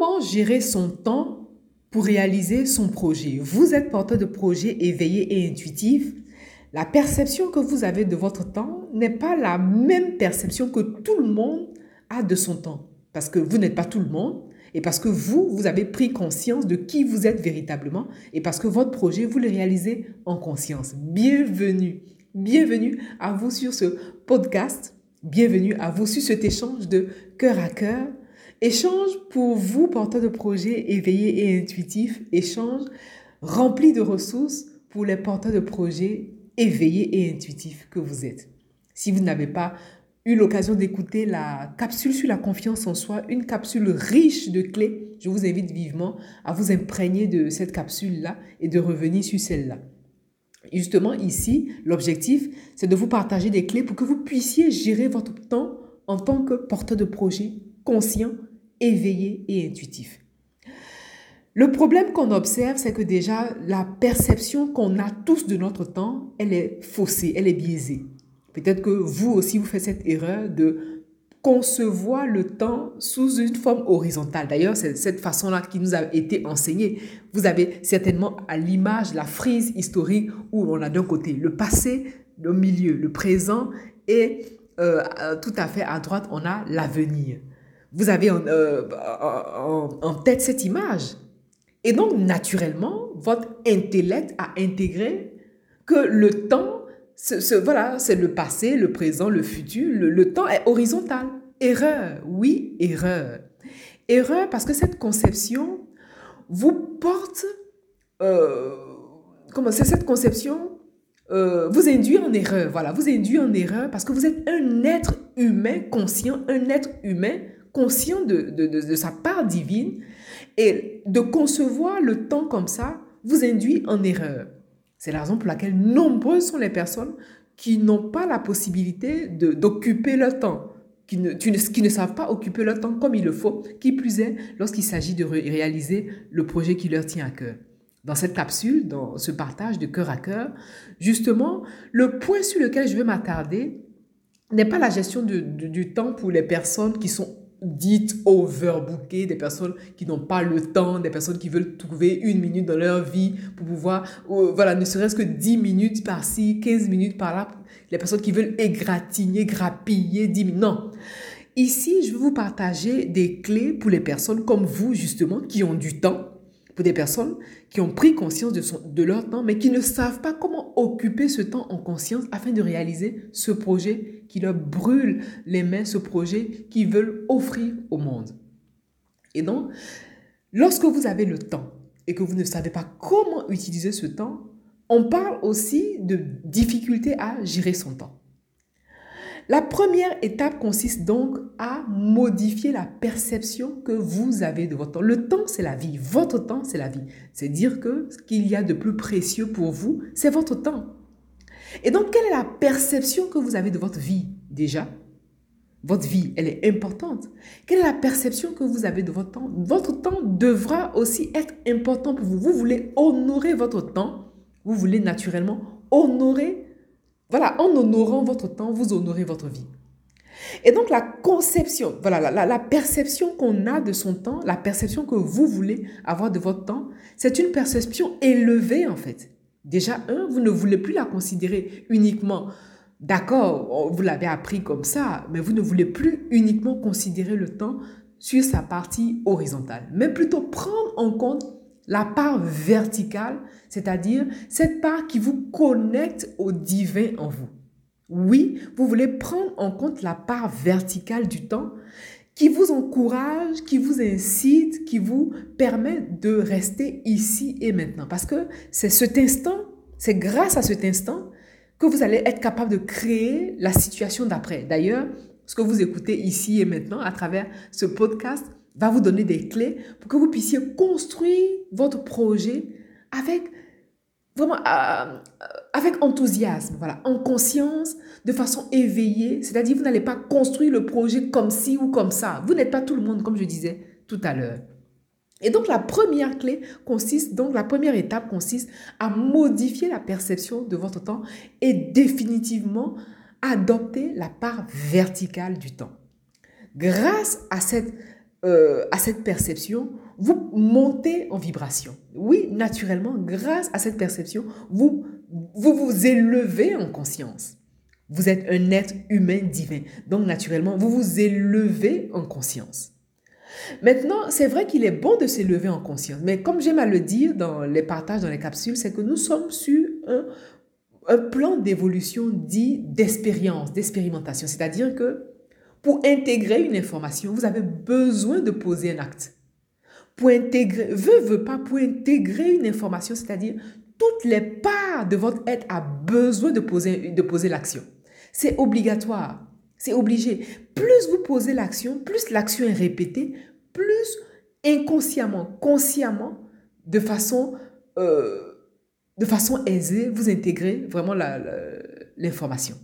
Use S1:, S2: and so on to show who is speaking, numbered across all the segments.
S1: Comment gérer son temps pour réaliser son projet? Vous êtes porteur de projet éveillé et intuitif. La perception que vous avez de votre temps n'est pas la même perception que tout le monde a de son temps. Parce que vous n'êtes pas tout le monde et parce que vous, vous avez pris conscience de qui vous êtes véritablement et parce que votre projet, vous le réalisez en conscience. Bienvenue, bienvenue à vous sur ce podcast, bienvenue à vous sur cet échange de cœur à cœur. Échange pour vous, porteurs de projets éveillés et intuitifs, échange rempli de ressources pour les porteurs de projets éveillés et intuitifs que vous êtes. Si vous n'avez pas eu l'occasion d'écouter la capsule sur la confiance en soi, une capsule riche de clés, je vous invite vivement à vous imprégner de cette capsule-là et de revenir sur celle-là. Justement, ici, l'objectif, c'est de vous partager des clés pour que vous puissiez gérer votre temps en tant que porteur de projet conscient, éveillé et intuitif. Le problème qu'on observe, c'est que déjà, la perception qu'on a tous de notre temps, elle est faussée, elle est biaisée. Peut-être que vous aussi, vous faites cette erreur de concevoir le temps sous une forme horizontale. D'ailleurs, c'est cette façon-là qui nous a été enseignée. Vous avez certainement à l'image la frise historique où on a d'un côté le passé, le milieu, le présent et euh, tout à fait à droite, on a l'avenir. Vous avez euh, en, en tête cette image. Et donc, naturellement, votre intellect a intégré que le temps ce, voilà, c'est le passé, le présent, le futur. Le, temps est horizontal. Erreur, oui, erreur. Erreur parce que cette conception vous porte, euh, comment c'est cette conception euh, vous induit en erreur. Voilà, vous induit en erreur parce que vous êtes un être humain conscient, un être humain conscient de, de, de sa part divine. Et de concevoir le temps comme ça vous induit en erreur. C'est la raison pour laquelle nombreuses sont les personnes qui n'ont pas la possibilité d'occuper leur temps, qui ne, qui ne savent pas occuper leur temps comme il le faut, qui plus est lorsqu'il s'agit de réaliser le projet qui leur tient à cœur. Dans cette capsule, dans ce partage de cœur à cœur, justement, le point sur lequel je veux m'attarder n'est pas la gestion du temps pour les personnes qui sont dites overbookées, des personnes qui n'ont pas le temps, des personnes qui veulent trouver une minute dans leur vie pour pouvoir, voilà, ne serait-ce que 10 minutes par-ci, 15 minutes par-là, les personnes qui veulent égratigner, grappiller 10 minutes. Non. Ici, je vais vous partager des clés pour les personnes comme vous, justement, qui ont du temps, des personnes qui ont pris conscience de, de leur temps, mais qui ne savent pas comment occuper ce temps en conscience afin de réaliser ce projet qui leur brûle les mains, ce projet qu'ils veulent offrir au monde. Et donc, lorsque vous avez le temps et que vous ne savez pas comment utiliser ce temps, on parle aussi de difficulté à gérer son temps. La première étape consiste donc à modifier la perception que vous avez de votre temps. Le temps, c'est la vie. Votre temps, c'est la vie. C'est dire que ce qu'il y a de plus précieux pour vous, c'est votre temps. Et donc, quelle est la perception que vous avez de votre vie déjà? Votre vie, elle est importante. Quelle est la perception que vous avez de votre temps? Votre temps devra aussi être important pour vous. Vous voulez honorer votre temps. Vous voulez naturellement honorer voilà, en honorant votre temps, vous honorez votre vie. Et donc la conception, voilà, la, perception qu'on a de son temps, la perception que vous voulez avoir de votre temps, c'est une perception élevée en fait. Déjà, un, vous ne voulez plus la considérer uniquement, d'accord, vous l'avez appris comme ça, mais vous ne voulez plus uniquement considérer le temps sur sa partie horizontale, mais plutôt prendre en compte la part verticale, c'est-à-dire cette part qui vous connecte au divin en vous. Oui, vous voulez prendre en compte la part verticale du temps qui vous encourage, qui vous incite, qui vous permet de rester ici et maintenant. Parce que c'est cet instant, c'est grâce à cet instant que vous allez être capable de créer la situation d'après. D'ailleurs, ce que vous écoutez ici et maintenant à travers ce podcast, va vous donner des clés pour que vous puissiez construire votre projet avec vraiment euh, avec enthousiasme, voilà, en conscience, de façon éveillée. C'est-à-dire, vous n'allez pas construire le projet comme ci ou comme ça. Vous n'êtes pas tout le monde, comme je disais tout à l'heure. Et donc, la première clé consiste, donc la première étape consiste à modifier la perception de votre temps et définitivement adopter la part verticale du temps. Grâce à cette euh, à cette perception, vous montez en vibration. Oui, naturellement, grâce à cette perception, vous vous, élevez en conscience. Vous êtes un être humain divin. Donc, naturellement, vous vous élevez en conscience. Maintenant, c'est vrai qu'il est bon de s'élever en conscience, mais comme j'aime à le dire dans les partages, dans les capsules, c'est que nous sommes sur un plan d'évolution dit d'expérience, d'expérimentation. C'est-à-dire que pour intégrer une information, vous avez besoin de poser un acte. Pour intégrer, veut, veut pas, pour intégrer une information, c'est-à-dire toutes les parts de votre être a besoin de poser, l'action. C'est obligatoire, c'est obligé. Plus vous posez l'action, plus l'action est répétée, plus inconsciemment, consciemment, de façon, euh, de façon aisée, vous intégrez vraiment l'information.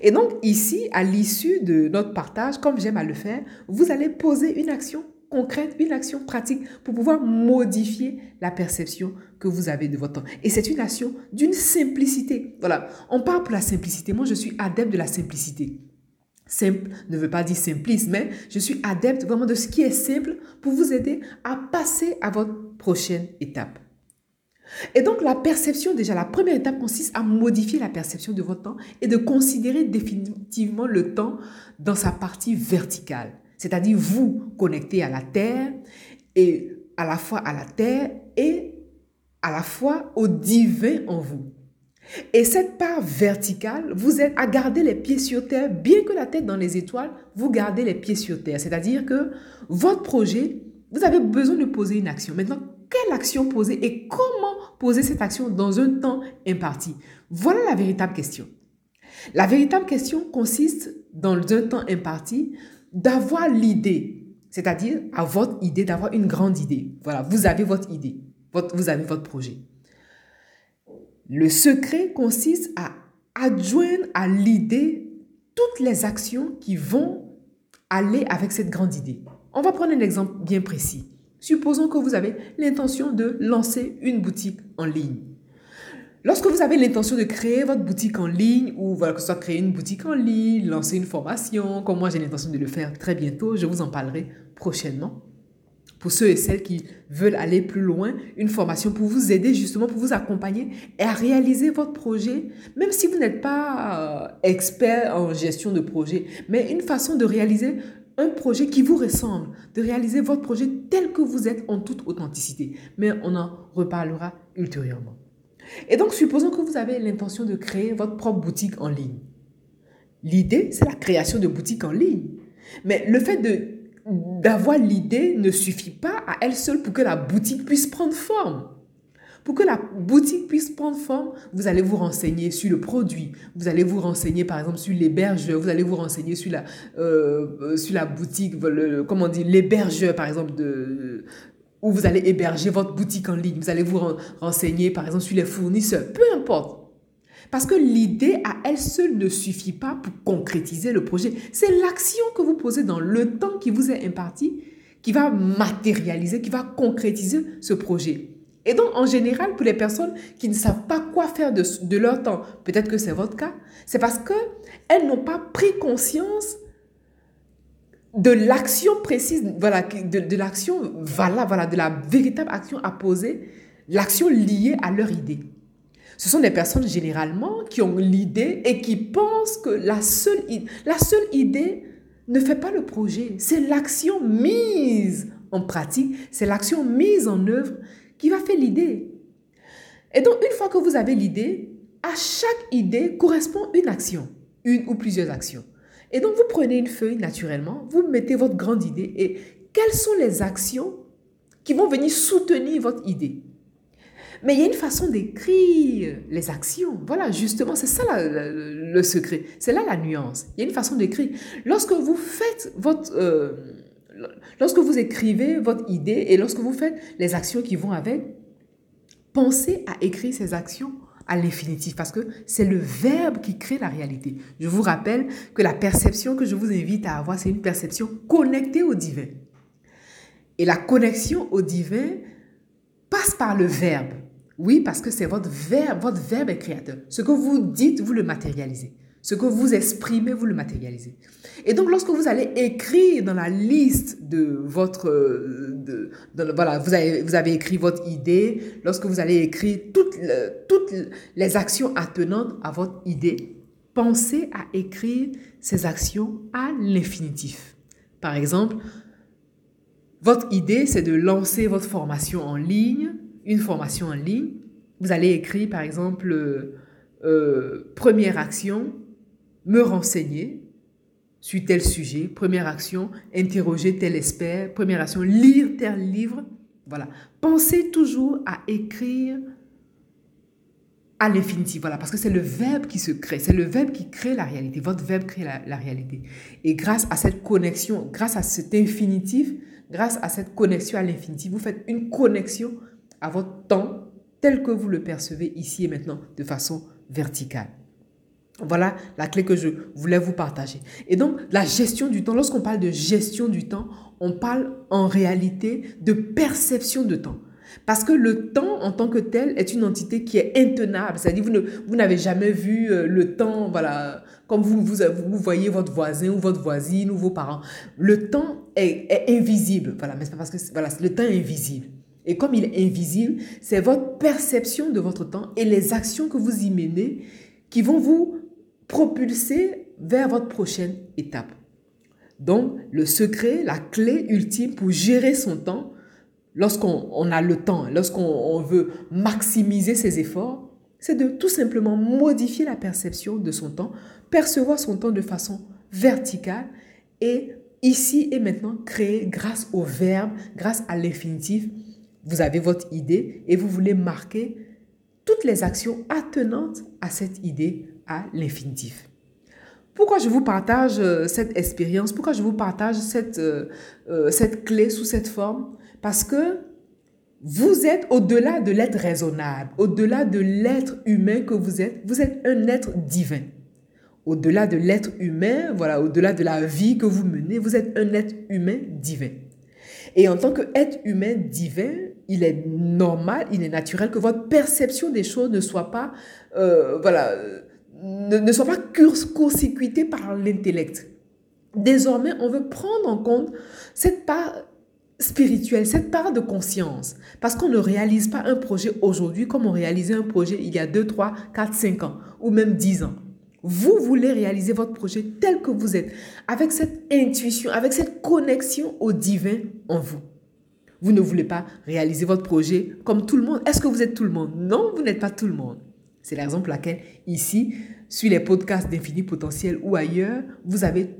S1: Et donc ici, à l'issue de notre partage, comme j'aime à le faire, vous allez poser une action concrète, une action pratique pour pouvoir modifier la perception que vous avez de votre temps. Et c'est une action d'une simplicité. Voilà, on parle pour la simplicité. Moi, je suis adepte de la simplicité. Simple ne veut pas dire simpliste, mais je suis adepte vraiment de ce qui est simple pour vous aider à passer à votre prochaine étape. Et donc la perception, déjà, la première étape consiste à modifier la perception de votre temps et de considérer définitivement le temps dans sa partie verticale, c'est-à-dire vous connecter à la Terre et à la fois à la Terre et à la fois au divin en vous. Et cette part verticale vous aide à garder les pieds sur terre, bien que la tête dans les étoiles, vous gardez les pieds sur terre. C'est-à-dire que votre projet, vous avez besoin de poser une action. Maintenant, quelle action poser et comment poser cette action dans un temps imparti Voilà la véritable question. La véritable question consiste, dans un temps imparti, d'avoir l'idée, c'est-à-dire à votre idée, d'avoir une grande idée. Voilà, vous avez votre idée, vous avez votre projet. Le secret consiste à adjoindre à l'idée toutes les actions qui vont aller avec cette grande idée. On va prendre un exemple bien précis. Supposons que vous avez l'intention de lancer une boutique en ligne. Lorsque vous avez l'intention de créer votre boutique en ligne, ou voilà, que ce soit créer une boutique en ligne, lancer une formation, comme moi j'ai l'intention de le faire très bientôt, je vous en parlerai prochainement pour ceux et celles qui veulent aller plus loin, une formation pour vous aider justement, pour vous accompagner et à réaliser votre projet, même si vous n'êtes pas euh, expert en gestion de projet, mais une façon de réaliser un projet qui vous ressemble, de réaliser votre projet tel que vous êtes en toute authenticité. Mais on en reparlera ultérieurement. Et donc, supposons que vous avez l'intention de créer votre propre boutique en ligne. L'idée, c'est la création de boutique en ligne. Mais le fait d'avoir l'idée ne suffit pas à elle seule pour que la boutique puisse prendre forme. Pour que la boutique puisse prendre forme, vous allez vous renseigner sur le produit, vous allez vous renseigner par exemple sur l'hébergeur, vous allez vous renseigner sur la, euh, la boutique, comment on l'hébergeur par exemple de, où vous allez héberger votre boutique en ligne, vous allez vous renseigner par exemple sur les fournisseurs, peu importe. Parce que l'idée à elle seule ne suffit pas pour concrétiser le projet. C'est l'action que vous posez dans le temps qui vous est imparti qui va matérialiser, qui va concrétiser ce projet. Et donc, en général, pour les personnes qui ne savent pas quoi faire de, de leur temps, peut-être que c'est votre cas, c'est parce qu'elles n'ont pas pris conscience de l'action précise, voilà, de, de l'action, voilà, voilà, de la véritable action à poser, l'action liée à leur idée. Ce sont des personnes généralement qui ont l'idée et qui pensent que la seule, la seule idée ne fait pas le projet. C'est l'action mise en pratique, c'est l'action mise en œuvre qui va faire l'idée. Et donc, une fois que vous avez l'idée, à chaque idée correspond une action, une ou plusieurs actions. Et donc, vous prenez une feuille naturellement, vous mettez votre grande idée et quelles sont les actions qui vont venir soutenir votre idée. Mais il y a une façon d'écrire les actions. Voilà, justement, c'est ça le, secret. C'est là la nuance. Il y a une façon d'écrire. Lorsque vous faites votre... Euh, lorsque vous écrivez votre idée et lorsque vous faites les actions qui vont avec, pensez à écrire ces actions à l'infinitif parce que c'est le verbe qui crée la réalité. Je vous rappelle que la perception que je vous invite à avoir, c'est une perception connectée au divin. Et la connexion au divin passe par le verbe. Oui, parce que c'est votre verbe, votre verbe est créateur. Ce que vous dites, vous le matérialisez. Ce que vous exprimez, vous le matérialisez. Et donc, lorsque vous allez écrire dans la liste de votre... De, voilà, vous avez, écrit votre idée, lorsque vous allez écrire toutes, toutes les actions attenantes à votre idée, pensez à écrire ces actions à l'infinitif. Par exemple, votre idée, c'est de lancer votre formation en ligne, une formation en ligne. Vous allez écrire, par exemple, euh, euh, première action, me renseigner sur tel sujet. Première action, interroger tel expert. Première action, lire tel livre. Voilà. Pensez toujours à écrire à l'infinitif. Voilà, parce que c'est le verbe qui se crée, c'est le verbe qui crée la réalité. Votre verbe crée la, la, réalité. Et grâce à cette connexion, grâce à cet infinitif, grâce à cette connexion à l'infinitif, vous faites une connexion à votre temps tel que vous le percevez ici et maintenant de façon verticale. Voilà la clé que je voulais vous partager. Et donc, la gestion du temps, lorsqu'on parle de gestion du temps, on parle en réalité de perception de temps. Parce que le temps en tant que tel est une entité qui est intenable. C'est-à-dire vous, vous n'avez jamais vu euh, le temps, voilà, comme vous, vous, vous, voyez votre voisin ou votre voisine ou vos parents. Le temps est, invisible. Voilà, mais c'est parce que voilà, le temps est invisible. Et comme il est invisible, c'est votre perception de votre temps et les actions que vous y menez qui vont vous propulser vers votre prochaine étape. Donc, le secret, la clé ultime pour gérer son temps, lorsqu'on a le temps, lorsqu'on veut maximiser ses efforts, c'est de tout simplement modifier la perception de son temps, percevoir son temps de façon verticale et ici et maintenant créer grâce au verbe, grâce à l'infinitif. Vous avez votre idée et vous voulez marquer toutes les actions attenantes à cette idée à l'infinitif. Pourquoi je vous partage euh, cette expérience? Pourquoi je vous partage cette, euh, euh, cette clé sous cette forme? Parce que vous êtes au-delà de l'être raisonnable, au-delà de l'être humain que vous êtes, vous êtes un être divin. Au-delà de l'être humain, voilà, au-delà de la vie que vous menez, vous êtes un être humain divin. Et en tant qu'être humain divin, il est normal, il est naturel que votre perception des choses ne soit pas, voilà, ne, ne soit pas court-circuitée par l'intellect. Désormais, on veut prendre en compte cette part spirituelle, cette part de conscience. Parce qu'on ne réalise pas un projet aujourd'hui comme on réalisait un projet il y a 2, 3, 4, 5 ans ou même 10 ans. Vous voulez réaliser votre projet tel que vous êtes, avec cette intuition, avec cette connexion au divin en vous. Vous ne voulez pas réaliser votre projet comme tout le monde. Est-ce que vous êtes tout le monde? Non, vous n'êtes pas tout le monde. C'est la raison pour laquelle ici, sur les podcasts d'Infini Potentiel ou ailleurs, vous avez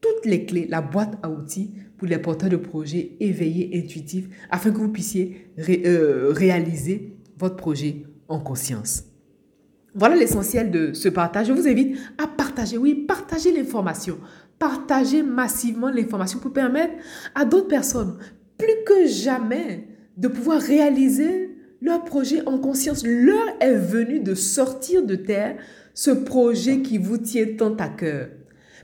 S1: toutes les clés, la boîte à outils pour les porteurs de projets éveillés, intuitifs, afin que vous puissiez euh, réaliser votre projet en conscience. Voilà l'essentiel de ce partage. Je vous invite à partager, oui, partager l'information. Partager massivement l'information pour permettre à d'autres personnes, plus que jamais, de pouvoir réaliser leur projet en conscience. L'heure est venue de sortir de terre ce projet qui vous tient tant à cœur.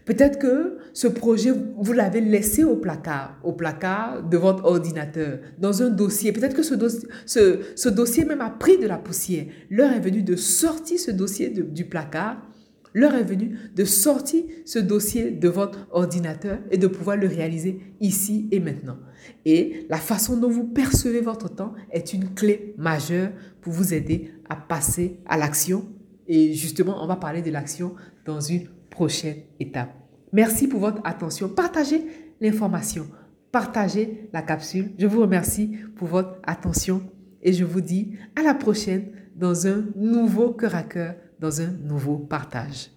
S1: Peut-être que ce projet, vous l'avez laissé au placard, au placard de votre ordinateur, dans un dossier. Peut-être que ce, dossier, ce, dossier même a pris de la poussière. L'heure est venue de sortir ce dossier du placard. L'heure est venue de sortir ce dossier de votre ordinateur et de pouvoir le réaliser ici et maintenant. Et la façon dont vous percevez votre temps est une clé majeure pour vous aider à passer à l'action. Et justement, on va parler de l'action dans une prochaine étape. Merci pour votre attention. Partagez l'information. Partagez la capsule. Je vous remercie pour votre attention et je vous dis à la prochaine dans un nouveau cœur à cœur, dans un nouveau partage.